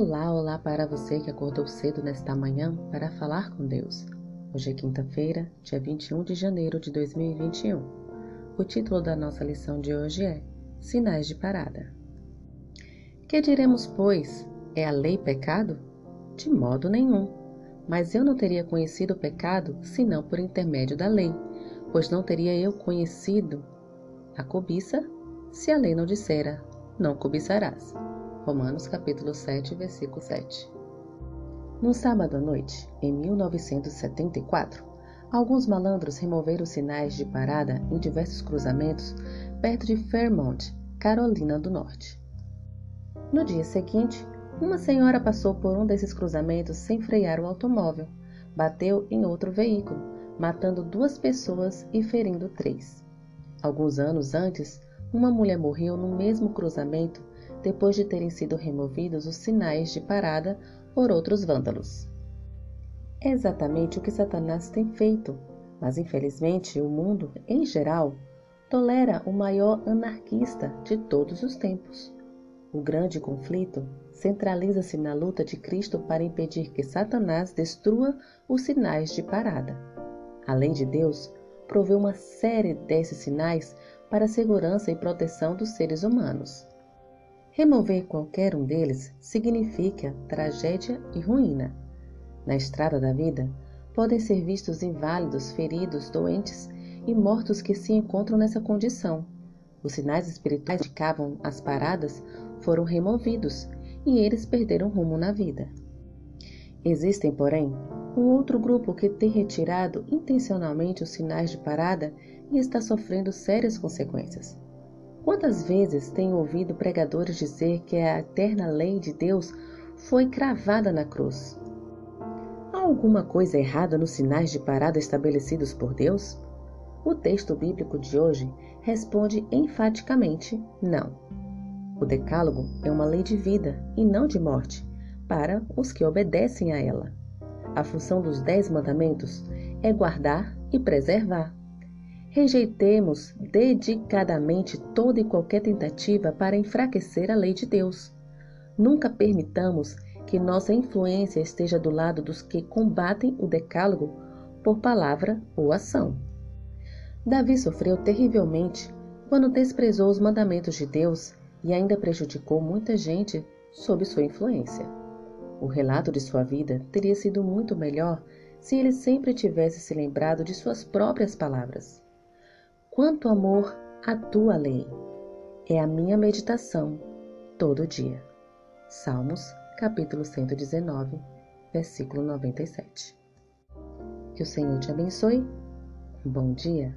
Olá, olá para você que acordou cedo nesta manhã para falar com Deus. Hoje é quinta-feira, dia 21 de janeiro de 2021. O título da nossa lição de hoje é Sinais de Parada. Que diremos, pois? É a lei pecado? De modo nenhum. Mas eu não teria conhecido o pecado senão por intermédio da lei, pois não teria eu conhecido a cobiça se a lei não dissera: não cobiçarás. Romanos capítulo 7, versículo 7. No sábado à noite, em 1974, alguns malandros removeram sinais de parada em diversos cruzamentos perto de Fairmont, Carolina do Norte. No dia seguinte, uma senhora passou por um desses cruzamentos sem frear o automóvel, bateu em outro veículo, matando duas pessoas e ferindo três. Alguns anos antes, uma mulher morreu no mesmo cruzamento depois de terem sido removidos os sinais de parada por outros vândalos. É exatamente o que Satanás tem feito, mas infelizmente o mundo, em geral, tolera o maior anarquista de todos os tempos. O grande conflito centraliza-se na luta de Cristo para impedir que Satanás destrua os sinais de parada. Além de Deus, proveu uma série desses sinais para a segurança e proteção dos seres humanos. Remover qualquer um deles significa tragédia e ruína. Na estrada da vida, podem ser vistos inválidos, feridos, doentes e mortos que se encontram nessa condição. Os sinais espirituais que indicavam as paradas foram removidos e eles perderam rumo na vida. Existem, porém, um outro grupo que tem retirado intencionalmente os sinais de parada e está sofrendo sérias consequências. Quantas vezes tenho ouvido pregadores dizer que a eterna lei de Deus foi cravada na cruz? Há alguma coisa errada nos sinais de parada estabelecidos por Deus? O texto bíblico de hoje responde enfaticamente não. O Decálogo é uma lei de vida e não de morte para os que obedecem a ela. A função dos Dez Mandamentos é guardar e preservar. Rejeitemos dedicadamente toda e qualquer tentativa para enfraquecer a lei de Deus. Nunca permitamos que nossa influência esteja do lado dos que combatem o Decálogo por palavra ou ação. Davi sofreu terrivelmente quando desprezou os mandamentos de Deus e ainda prejudicou muita gente sob sua influência. O relato de sua vida teria sido muito melhor se ele sempre tivesse se lembrado de suas próprias palavras. Quanto amor a tua lei é a minha meditação todo dia. Salmos, capítulo 119, versículo 97. Que o Senhor te abençoe. Bom dia.